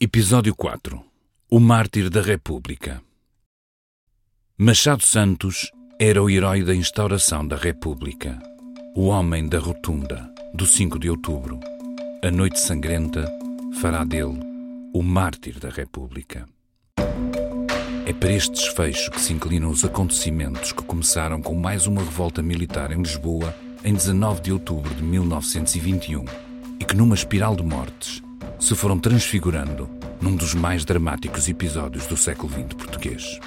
Episódio 4 O Mártir da República Machado Santos era o herói da instauração da República, o homem da rotunda, do 5 de outubro. A noite sangrenta fará dele o mártir da República. É para este desfecho que se inclinam os acontecimentos que começaram com mais uma revolta militar em Lisboa em 19 de outubro de 1921 e que, numa espiral de mortes, se foram transfigurando num dos mais dramáticos episódios do século XX português.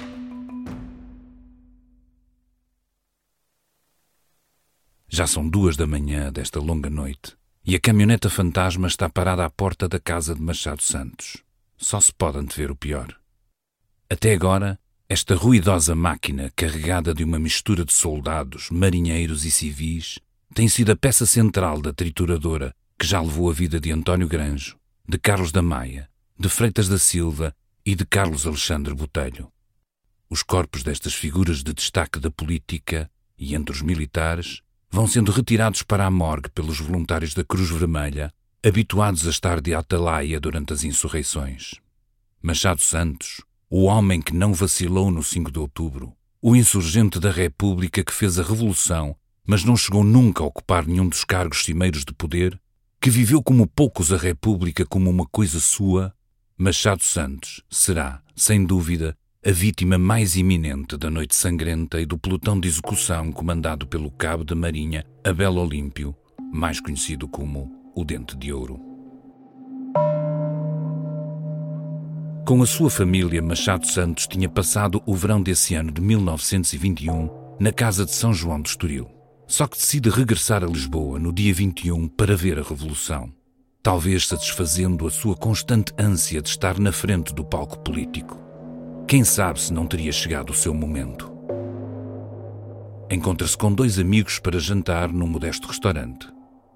Já são duas da manhã desta longa noite e a caminhoneta fantasma está parada à porta da casa de Machado Santos. Só se pode antever o pior. Até agora, esta ruidosa máquina, carregada de uma mistura de soldados, marinheiros e civis, tem sido a peça central da trituradora que já levou a vida de António Granjo, de Carlos da Maia, de Freitas da Silva e de Carlos Alexandre Botelho. Os corpos destas figuras de destaque da política e entre os militares vão sendo retirados para a morgue pelos voluntários da Cruz Vermelha, habituados a estar de atalaia durante as insurreições. Machado Santos, o homem que não vacilou no 5 de outubro, o insurgente da República que fez a revolução, mas não chegou nunca a ocupar nenhum dos cargos cimeiros de poder, que viveu como poucos a República como uma coisa sua, Machado Santos será, sem dúvida, a vítima mais iminente da noite sangrenta e do pelotão de execução comandado pelo cabo da Marinha Abel Olímpio, mais conhecido como o Dente de Ouro. Com a sua família, Machado Santos tinha passado o verão desse ano de 1921 na casa de São João do Estoril. Só que decide regressar a Lisboa no dia 21 para ver a Revolução, talvez satisfazendo a sua constante ânsia de estar na frente do palco político. Quem sabe se não teria chegado o seu momento. Encontra-se com dois amigos para jantar num modesto restaurante.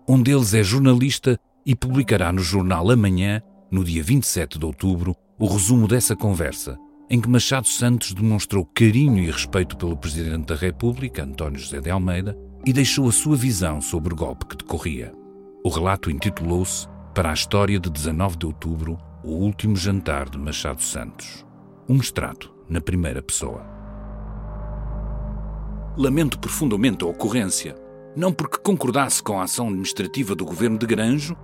Um deles é jornalista e publicará no jornal Amanhã, no dia 27 de outubro, o resumo dessa conversa, em que Machado Santos demonstrou carinho e respeito pelo Presidente da República, António José de Almeida, e deixou a sua visão sobre o golpe que decorria. O relato intitulou-se Para a História de 19 de Outubro, o último jantar de Machado Santos. Um extrato na primeira pessoa. Lamento profundamente a ocorrência, não porque concordasse com a ação administrativa do governo de Granjo,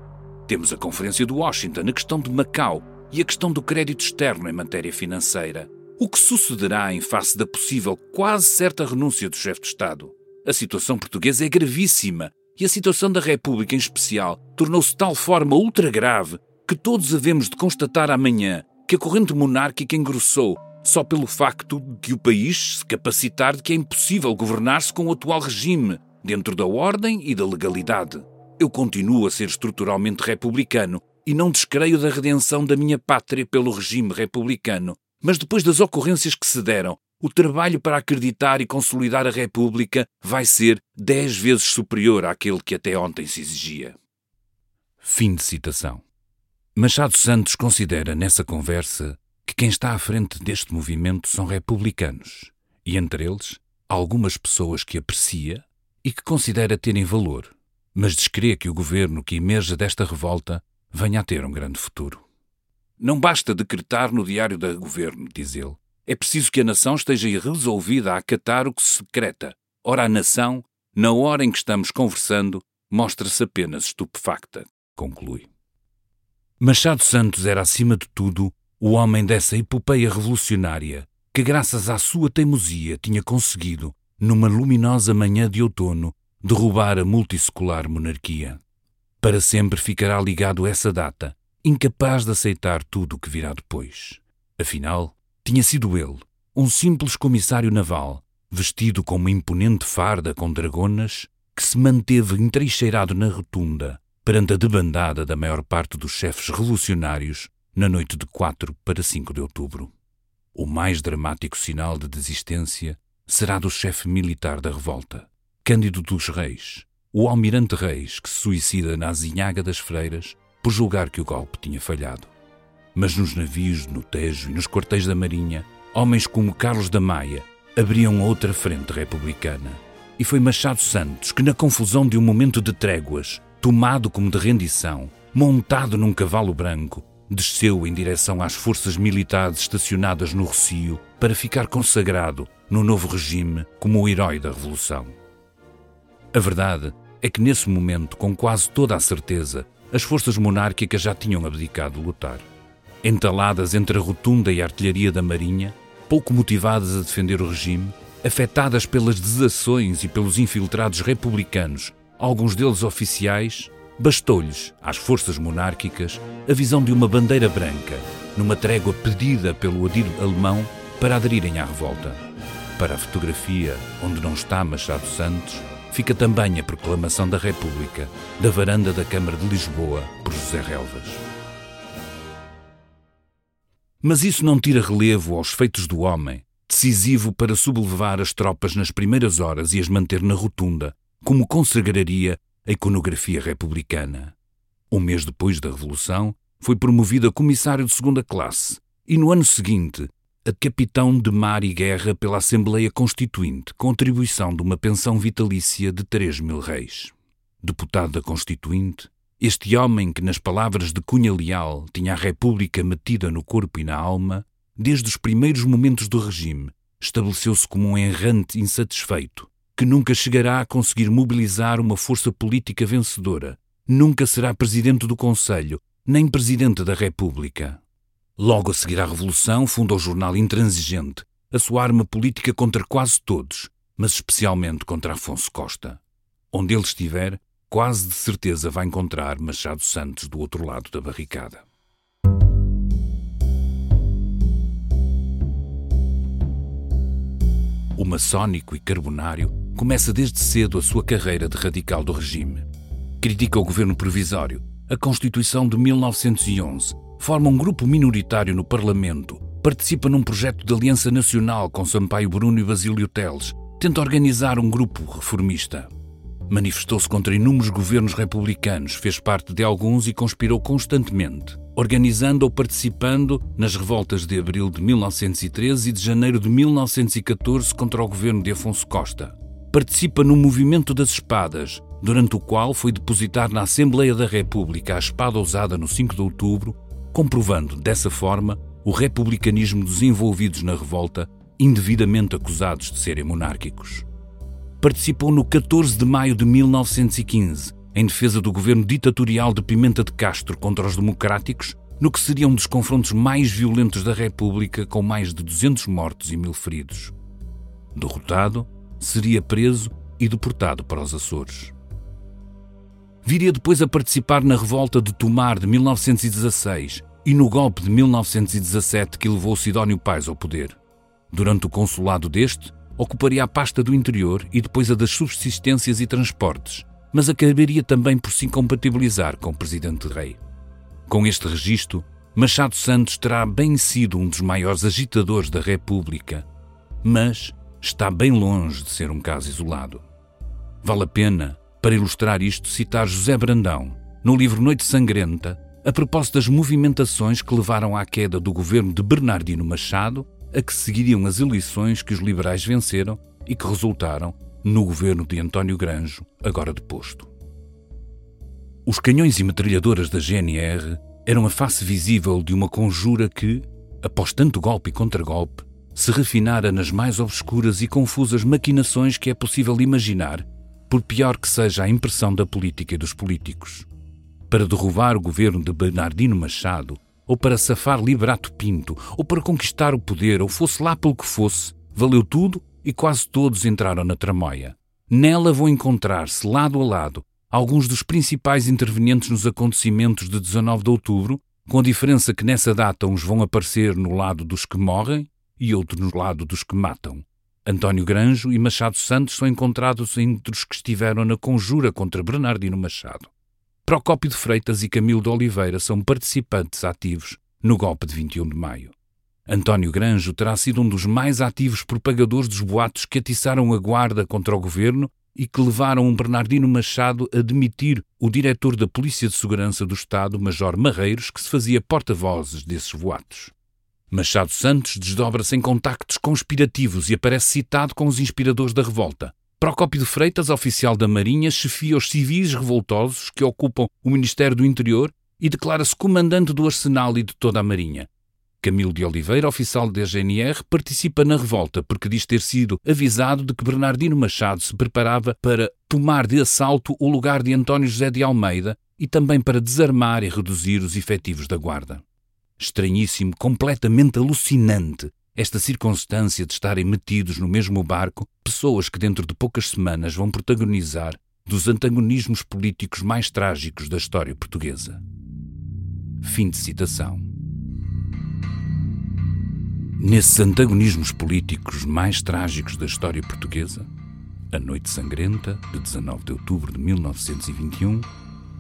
temos a Conferência de Washington, a questão de Macau e a questão do crédito externo em matéria financeira. O que sucederá em face da possível quase certa renúncia do chefe de Estado? A situação portuguesa é gravíssima e a situação da República em especial tornou-se de tal forma ultra grave que todos havemos de constatar amanhã que a corrente monárquica engrossou só pelo facto de o país se capacitar de que é impossível governar-se com o atual regime, dentro da ordem e da legalidade. Eu continuo a ser estruturalmente republicano e não descreio da redenção da minha pátria pelo regime republicano, mas depois das ocorrências que se deram, o trabalho para acreditar e consolidar a República vai ser dez vezes superior àquele que até ontem se exigia. Fim de citação. Machado Santos considera nessa conversa que quem está à frente deste movimento são republicanos, e entre eles algumas pessoas que aprecia e que considera terem valor, mas descrê que o governo que emerja desta revolta venha a ter um grande futuro. Não basta decretar no diário da governo, diz ele, é preciso que a nação esteja resolvida a acatar o que se secreta. Ora, a nação, na hora em que estamos conversando, mostra-se apenas estupefacta, conclui. Machado Santos era, acima de tudo, o homem dessa epopeia revolucionária que, graças à sua teimosia, tinha conseguido, numa luminosa manhã de outono, derrubar a multissecular monarquia. Para sempre ficará ligado essa data, incapaz de aceitar tudo o que virá depois. Afinal, tinha sido ele, um simples comissário naval, vestido com uma imponente farda com dragonas, que se manteve entrincheirado na rotunda perante a debandada da maior parte dos chefes revolucionários na noite de 4 para 5 de outubro. O mais dramático sinal de desistência será do chefe militar da revolta, Cândido dos Reis, o almirante Reis que se suicida na azinhaga das freiras por julgar que o golpe tinha falhado. Mas nos navios, no Tejo e nos quartéis da Marinha, homens como Carlos da Maia abriam outra frente republicana. E foi Machado Santos que, na confusão de um momento de tréguas, tomado como de rendição, montado num cavalo branco, desceu em direção às forças militares estacionadas no Rocio para ficar consagrado no novo regime como o herói da Revolução. A verdade é que nesse momento, com quase toda a certeza, as forças monárquicas já tinham abdicado de lutar. Entaladas entre a rotunda e a artilharia da Marinha, pouco motivadas a defender o regime, afetadas pelas desações e pelos infiltrados republicanos, alguns deles oficiais, bastou-lhes, às forças monárquicas, a visão de uma bandeira branca, numa trégua pedida pelo adir alemão para aderirem à revolta. Para a fotografia, onde não está Machado Santos, fica também a proclamação da República, da varanda da Câmara de Lisboa, por José Relvas. Mas isso não tira relevo aos feitos do homem, decisivo para sublevar as tropas nas primeiras horas e as manter na rotunda, como consagraria a iconografia republicana. Um mês depois da Revolução, foi promovido a comissário de segunda classe e, no ano seguinte, a capitão de mar e guerra pela Assembleia Constituinte, com atribuição de uma pensão vitalícia de 3 mil reis. Deputado da Constituinte, este homem que, nas palavras de Cunha Leal, tinha a República metida no corpo e na alma, desde os primeiros momentos do regime, estabeleceu-se como um errante insatisfeito, que nunca chegará a conseguir mobilizar uma força política vencedora, nunca será presidente do Conselho, nem presidente da República. Logo a seguir à Revolução, funda o jornal Intransigente, a sua arma política contra quase todos, mas especialmente contra Afonso Costa. Onde ele estiver, quase de certeza vai encontrar Machado Santos do outro lado da barricada. O maçónico e carbonário começa desde cedo a sua carreira de radical do regime. Critica o governo provisório, a Constituição de 1911, forma um grupo minoritário no Parlamento, participa num projeto de aliança nacional com Sampaio Bruno e Basílio Teles, tenta organizar um grupo reformista. Manifestou-se contra inúmeros governos republicanos, fez parte de alguns e conspirou constantemente, organizando ou participando nas revoltas de abril de 1913 e de janeiro de 1914 contra o governo de Afonso Costa participa no movimento das espadas, durante o qual foi depositar na Assembleia da República a espada usada no 5 de outubro, comprovando, dessa forma, o republicanismo dos envolvidos na revolta, indevidamente acusados de serem monárquicos. Participou no 14 de maio de 1915, em defesa do governo ditatorial de Pimenta de Castro contra os democráticos, no que seria um dos confrontos mais violentos da República, com mais de 200 mortos e mil feridos. Derrotado, seria preso e deportado para os Açores. Viria depois a participar na revolta de Tomar de 1916 e no golpe de 1917 que levou Sidónio Pais ao poder. Durante o consulado deste, ocuparia a pasta do interior e depois a das subsistências e transportes, mas acabaria também por se incompatibilizar com o presidente rei. Com este registro, Machado Santos terá bem sido um dos maiores agitadores da República, mas está bem longe de ser um caso isolado. Vale a pena, para ilustrar isto, citar José Brandão, no livro Noite Sangrenta, a propósito das movimentações que levaram à queda do governo de Bernardino Machado, a que seguiriam as eleições que os liberais venceram e que resultaram no governo de António Granjo, agora deposto. Os canhões e metralhadoras da GNR eram a face visível de uma conjura que, após tanto golpe e contragolpe, se refinara nas mais obscuras e confusas maquinações que é possível imaginar, por pior que seja a impressão da política e dos políticos. Para derrubar o governo de Bernardino Machado, ou para safar Liberato Pinto, ou para conquistar o poder, ou fosse lá pelo que fosse, valeu tudo e quase todos entraram na tramóia. Nela vão encontrar-se, lado a lado, alguns dos principais intervenientes nos acontecimentos de 19 de outubro, com a diferença que nessa data uns vão aparecer no lado dos que morrem e outro no lado dos que matam. António Granjo e Machado Santos são encontrados entre os que estiveram na conjura contra Bernardino Machado. Procópio de Freitas e Camilo de Oliveira são participantes ativos no golpe de 21 de maio. António Granjo terá sido um dos mais ativos propagadores dos boatos que atiçaram a guarda contra o governo e que levaram um Bernardino Machado a demitir o diretor da Polícia de Segurança do Estado, Major Marreiros, que se fazia porta-vozes desses boatos. Machado Santos desdobra-se em contactos conspirativos e aparece citado com os inspiradores da revolta. Procópio de Freitas, oficial da Marinha, chefia os civis revoltosos que ocupam o Ministério do Interior e declara-se comandante do arsenal e de toda a Marinha. Camilo de Oliveira, oficial da GNR, participa na revolta porque diz ter sido avisado de que Bernardino Machado se preparava para tomar de assalto o lugar de António José de Almeida e também para desarmar e reduzir os efetivos da Guarda. Estranhíssimo, completamente alucinante, esta circunstância de estarem metidos no mesmo barco pessoas que dentro de poucas semanas vão protagonizar dos antagonismos políticos mais trágicos da história portuguesa. Fim de citação. Nesses antagonismos políticos mais trágicos da história portuguesa, A Noite Sangrenta, de 19 de outubro de 1921,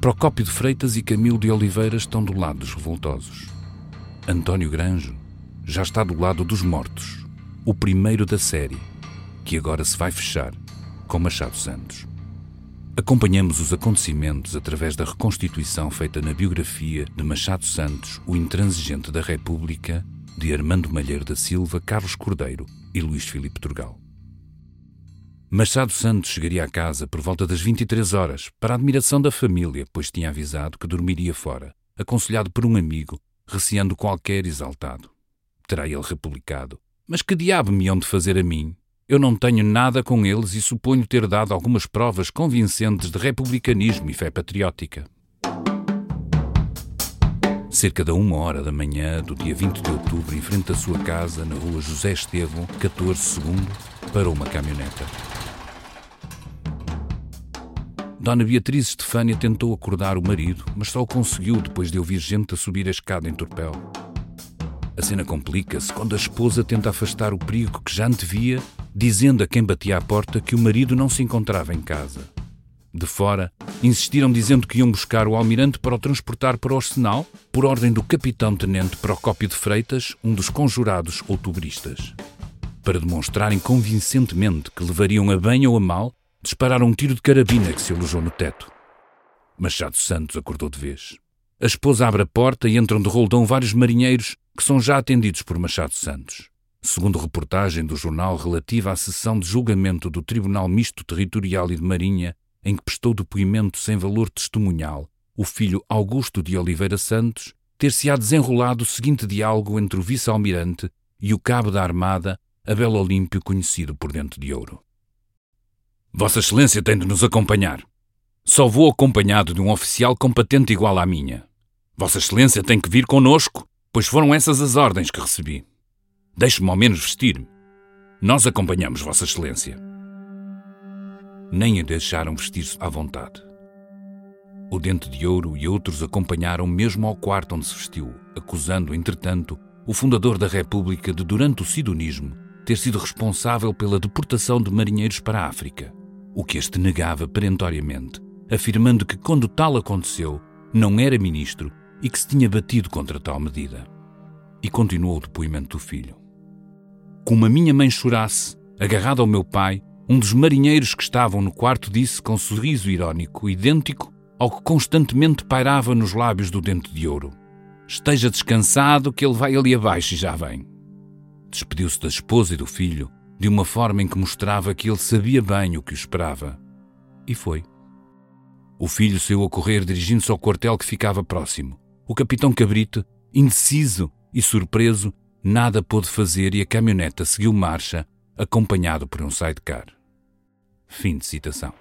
Procópio de Freitas e Camilo de Oliveira estão do lado dos revoltosos. António Granjo já está do lado dos mortos, o primeiro da série, que agora se vai fechar com Machado Santos. Acompanhamos os acontecimentos através da reconstituição feita na biografia de Machado Santos, o intransigente da República, de Armando Malheiro da Silva, Carlos Cordeiro e Luís Filipe Turgal. Machado Santos chegaria a casa por volta das 23 horas, para a admiração da família, pois tinha avisado que dormiria fora, aconselhado por um amigo, receando qualquer exaltado. Terá ele republicado. Mas que diabo me hão de fazer a mim, eu não tenho nada com eles e suponho ter dado algumas provas convincentes de republicanismo e fé patriótica. Cerca da uma hora da manhã do dia 20 de outubro, em frente à sua casa, na rua José Estevão, 14 segundo, parou uma caminhoneta. Dona Beatriz Estefânia tentou acordar o marido, mas só o conseguiu depois de ouvir gente a subir a escada em torpel. A cena complica-se quando a esposa tenta afastar o perigo que já antevia dizendo a quem batia à porta que o marido não se encontrava em casa. De fora, insistiram dizendo que iam buscar o almirante para o transportar para o arsenal, por ordem do capitão-tenente Procópio de Freitas, um dos conjurados outubristas. Para demonstrarem convincentemente que levariam a bem ou a mal, dispararam um tiro de carabina que se alojou no teto. Machado Santos acordou de vez. A esposa abre a porta e entram de roldão vários marinheiros que são já atendidos por Machado Santos. Segundo reportagem do jornal relativa à sessão de julgamento do Tribunal Misto Territorial e de Marinha, em que prestou depoimento sem valor testemunhal, o filho Augusto de Oliveira Santos, ter-se-á desenrolado o seguinte diálogo entre o vice-almirante e o cabo da Armada, Abel Olímpio, conhecido por Dente de Ouro. Vossa Excelência tem de nos acompanhar. Só vou acompanhado de um oficial com patente igual à minha. Vossa Excelência tem que vir conosco, pois foram essas as ordens que recebi. Deixe-me ao menos vestir-me. Nós acompanhamos Vossa Excelência. Nem a deixaram vestir-se à vontade. O Dente de Ouro e outros acompanharam mesmo ao quarto onde se vestiu, acusando, entretanto, o fundador da República de, durante o sidonismo, ter sido responsável pela deportação de marinheiros para a África, o que este negava perentoriamente, afirmando que, quando tal aconteceu, não era ministro e que se tinha batido contra tal medida. E continuou o depoimento do filho. Como a minha mãe chorasse, agarrada ao meu pai, um dos marinheiros que estavam no quarto disse com sorriso irónico, idêntico ao que constantemente pairava nos lábios do dente de ouro: Esteja descansado, que ele vai ali abaixo e já vem. Despediu-se da esposa e do filho, de uma forma em que mostrava que ele sabia bem o que o esperava. E foi. O filho saiu a correr dirigindo-se ao quartel que ficava próximo. O capitão Cabrito, indeciso e surpreso, nada pôde fazer e a caminhoneta seguiu marcha, acompanhado por um sidecar. Fim de citação.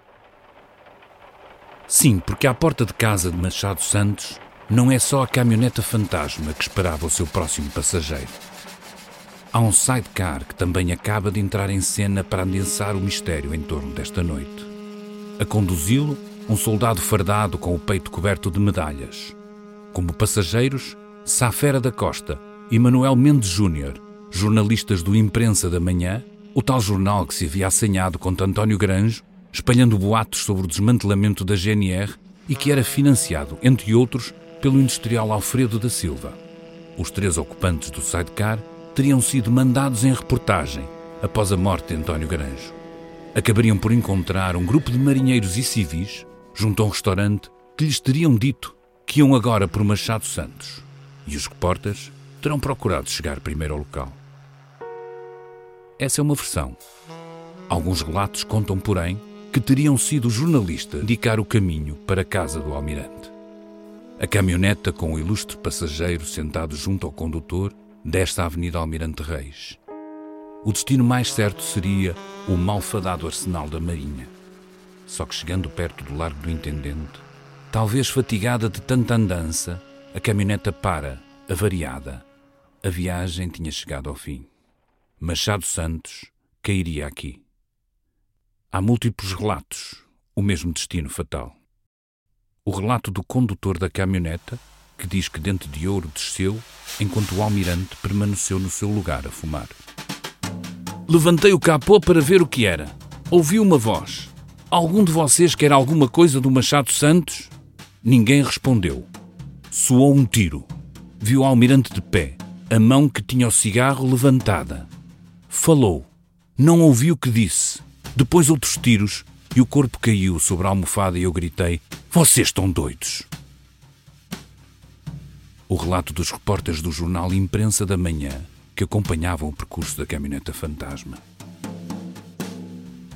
Sim, porque à porta de casa de Machado Santos não é só a caminhoneta fantasma que esperava o seu próximo passageiro. Há um sidecar que também acaba de entrar em cena para adensar o mistério em torno desta noite. A conduzi-lo, um soldado fardado com o peito coberto de medalhas. Como passageiros, Safera da Costa, e Manuel Mendes Júnior, jornalistas do Imprensa da Manhã, o tal jornal que se havia assanhado contra António Granjo, espalhando boatos sobre o desmantelamento da GNR e que era financiado, entre outros, pelo industrial Alfredo da Silva. Os três ocupantes do sidecar teriam sido mandados em reportagem após a morte de António Granjo. Acabariam por encontrar um grupo de marinheiros e civis junto a um restaurante que lhes teriam dito que iam agora por Machado Santos. E os repórteres terão procurado chegar primeiro ao local. Essa é uma versão. Alguns relatos contam, porém, que teriam sido o jornalista indicar o caminho para a casa do almirante. A caminhoneta com o ilustre passageiro sentado junto ao condutor desta Avenida Almirante Reis. O destino mais certo seria o malfadado arsenal da Marinha. Só que chegando perto do Largo do Intendente, talvez fatigada de tanta andança, a caminhoneta para, avariada. A viagem tinha chegado ao fim. Machado Santos cairia aqui. Há múltiplos relatos, o mesmo destino fatal. O relato do condutor da caminhoneta, que diz que Dente de Ouro desceu enquanto o almirante permaneceu no seu lugar a fumar. Levantei o capô para ver o que era. Ouvi uma voz. Algum de vocês quer alguma coisa do Machado Santos? Ninguém respondeu. Soou um tiro. Viu o almirante de pé, a mão que tinha o cigarro levantada. Falou. Não ouvi o que disse. Depois outros tiros e o corpo caiu sobre a almofada e eu gritei: Vocês estão doidos! O relato dos repórteres do jornal Imprensa da Manhã que acompanhavam o percurso da caminhoneta fantasma.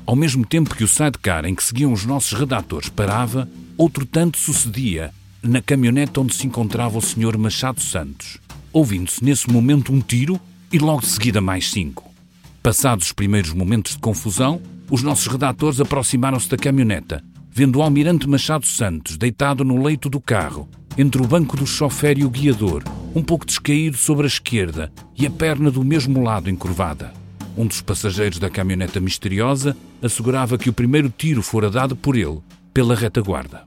Ao mesmo tempo que o sidecar em que seguiam os nossos redatores parava, outro tanto sucedia na caminhoneta onde se encontrava o Sr. Machado Santos, ouvindo-se nesse momento um tiro e logo de seguida mais cinco. Passados os primeiros momentos de confusão, os nossos redatores aproximaram-se da caminhoneta, vendo o almirante Machado Santos deitado no leito do carro, entre o banco do chofer e o guiador, um pouco descaído sobre a esquerda e a perna do mesmo lado encurvada. Um dos passageiros da caminhoneta misteriosa assegurava que o primeiro tiro fora dado por ele, pela retaguarda.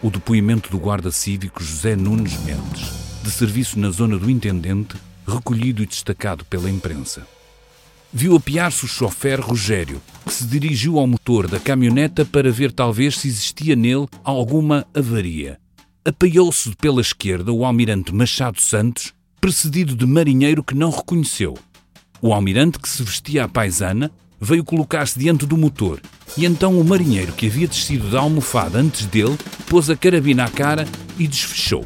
O depoimento do guarda cívico José Nunes Mendes, de serviço na zona do Intendente, recolhido e destacado pela imprensa. Viu apiar-se o chofer Rogério, que se dirigiu ao motor da caminhoneta para ver talvez se existia nele alguma avaria. Apoiou-se pela esquerda o almirante Machado Santos, precedido de marinheiro que não reconheceu. O almirante, que se vestia à paisana, veio colocar-se diante do motor, e então o marinheiro que havia descido da almofada antes dele pôs a carabina à cara e desfechou.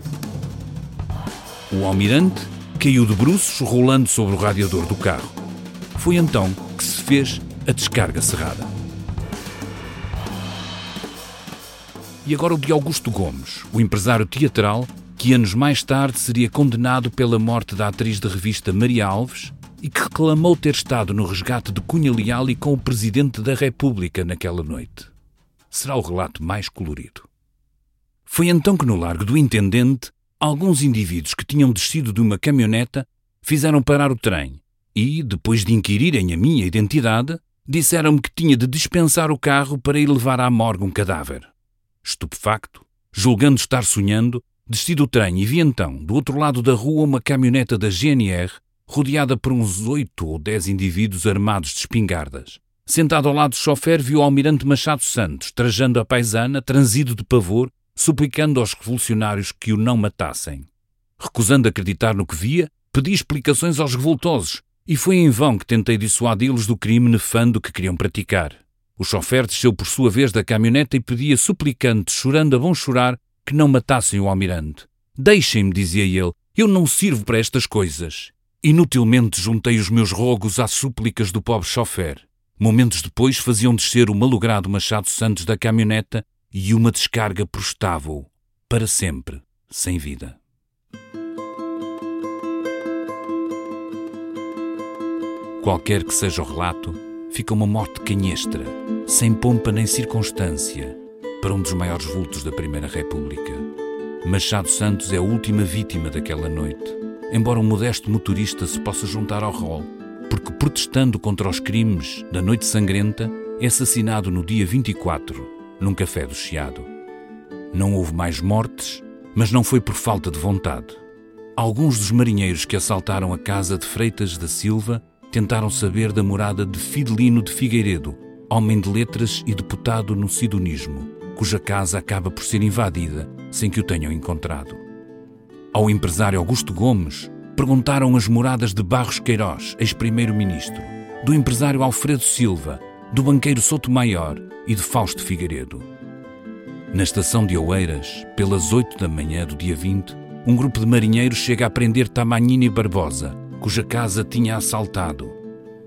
O almirante caiu de bruços, rolando sobre o radiador do carro. Foi então que se fez a descarga cerrada. E agora o de Augusto Gomes, o empresário teatral que anos mais tarde seria condenado pela morte da atriz de revista Maria Alves e que reclamou ter estado no resgate de Cunha Leal e com o Presidente da República naquela noite. Será o relato mais colorido. Foi então que no Largo do Intendente, alguns indivíduos que tinham descido de uma caminhoneta fizeram parar o trem e, depois de inquirirem a minha identidade, disseram-me que tinha de dispensar o carro para ir levar à morgue um cadáver. Estupefacto, julgando estar sonhando, desci do trem e vi então, do outro lado da rua, uma caminhoneta da GNR, rodeada por uns oito ou dez indivíduos armados de espingardas. Sentado ao lado do chofer, viu o almirante Machado Santos, trajando a paisana, transido de pavor, suplicando aos revolucionários que o não matassem. Recusando acreditar no que via, pedi explicações aos revoltosos, e foi em vão que tentei dissuadi-los do crime nefando que queriam praticar. O chofer desceu por sua vez da caminhoneta e pedia suplicante, chorando a bom chorar, que não matassem o almirante. Deixem-me, dizia ele, eu não sirvo para estas coisas. Inutilmente juntei os meus rogos às súplicas do pobre chofer. Momentos depois faziam descer o malogrado Machado Santos da caminhoneta e uma descarga prostava-o, para sempre, sem vida. Qualquer que seja o relato, fica uma morte canhestra, sem pompa nem circunstância, para um dos maiores vultos da Primeira República. Machado Santos é a última vítima daquela noite, embora um modesto motorista se possa juntar ao rol, porque protestando contra os crimes da Noite Sangrenta, é assassinado no dia 24, num café do Chiado. Não houve mais mortes, mas não foi por falta de vontade. Alguns dos marinheiros que assaltaram a casa de Freitas da Silva tentaram saber da morada de Fidelino de Figueiredo, homem de letras e deputado no sidonismo, cuja casa acaba por ser invadida sem que o tenham encontrado. Ao empresário Augusto Gomes, perguntaram as moradas de Barros Queiroz, ex-primeiro-ministro, do empresário Alfredo Silva, do banqueiro Souto Maior e de Fausto Figueiredo. Na estação de Oeiras, pelas oito da manhã do dia 20, um grupo de marinheiros chega a prender Tamanini Barbosa, cuja casa tinha assaltado.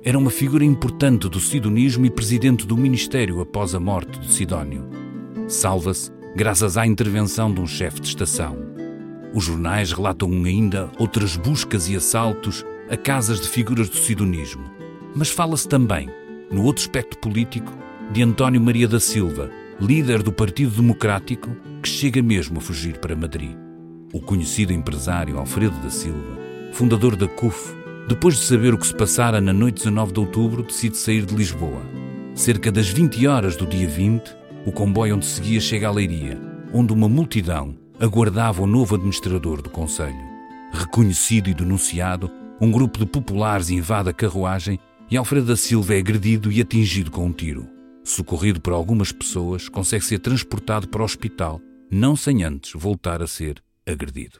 Era uma figura importante do sidonismo e presidente do ministério após a morte de Sidónio. Salva-se graças à intervenção de um chefe de estação. Os jornais relatam ainda outras buscas e assaltos a casas de figuras do sidonismo. Mas fala-se também, no outro aspecto político, de António Maria da Silva, líder do Partido Democrático, que chega mesmo a fugir para Madrid. O conhecido empresário Alfredo da Silva, fundador da CUF, depois de saber o que se passara na noite 19 de outubro, decide sair de Lisboa. Cerca das 20 horas do dia 20, o comboio onde seguia chega à Leiria, onde uma multidão aguardava o novo administrador do Conselho. Reconhecido e denunciado, um grupo de populares invade a carruagem e Alfredo da Silva é agredido e atingido com um tiro. Socorrido por algumas pessoas, consegue ser transportado para o hospital, não sem antes voltar a ser agredido.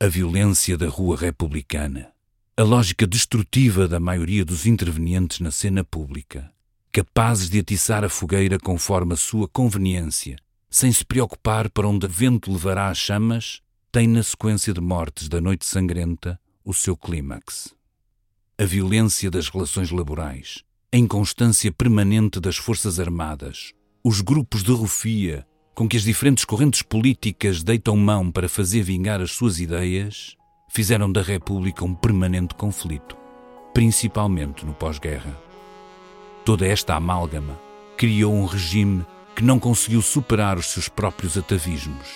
A violência da rua republicana, a lógica destrutiva da maioria dos intervenientes na cena pública, capazes de atiçar a fogueira conforme a sua conveniência, sem se preocupar para onde o vento levará as chamas, tem na sequência de mortes da noite sangrenta o seu clímax. A violência das relações laborais, a inconstância permanente das Forças Armadas, os grupos de rufia com que as diferentes correntes políticas deitam mão para fazer vingar as suas ideias, fizeram da República um permanente conflito, principalmente no pós-guerra. Toda esta amálgama criou um regime que não conseguiu superar os seus próprios atavismos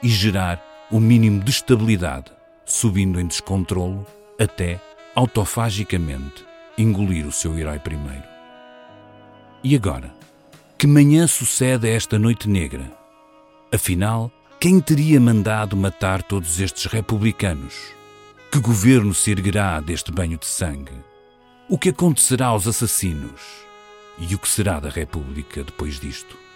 e gerar o mínimo de estabilidade, subindo em descontrolo até, autofagicamente, engolir o seu herói primeiro. E agora? Que manhã sucede a esta noite negra? Afinal, quem teria mandado matar todos estes republicanos? Que governo se erguerá deste banho de sangue? O que acontecerá aos assassinos? E o que será da República depois disto?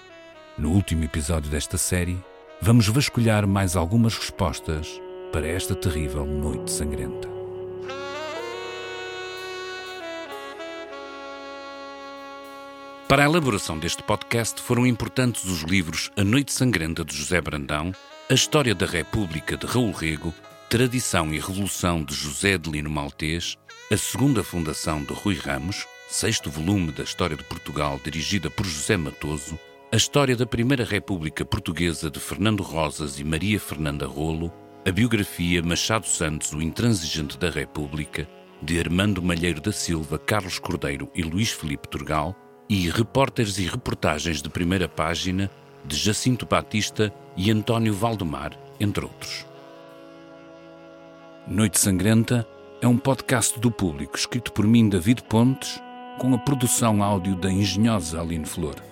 No último episódio desta série, vamos vasculhar mais algumas respostas para esta terrível noite sangrenta. Para a elaboração deste podcast foram importantes os livros A Noite Sangrenta de José Brandão, A História da República de Raul Rego, Tradição e Revolução de José de Lino Maltês, A Segunda Fundação de Rui Ramos, sexto volume da História de Portugal dirigida por José Matoso, A História da Primeira República Portuguesa de Fernando Rosas e Maria Fernanda Rolo, a biografia Machado Santos, o Intransigente da República, de Armando Malheiro da Silva, Carlos Cordeiro e Luís Felipe Turgal, e repórteres e reportagens de primeira página de Jacinto Batista e António Valdemar, entre outros. Noite Sangrenta é um podcast do público escrito por mim, David Pontes, com a produção áudio da engenhosa Aline Flor.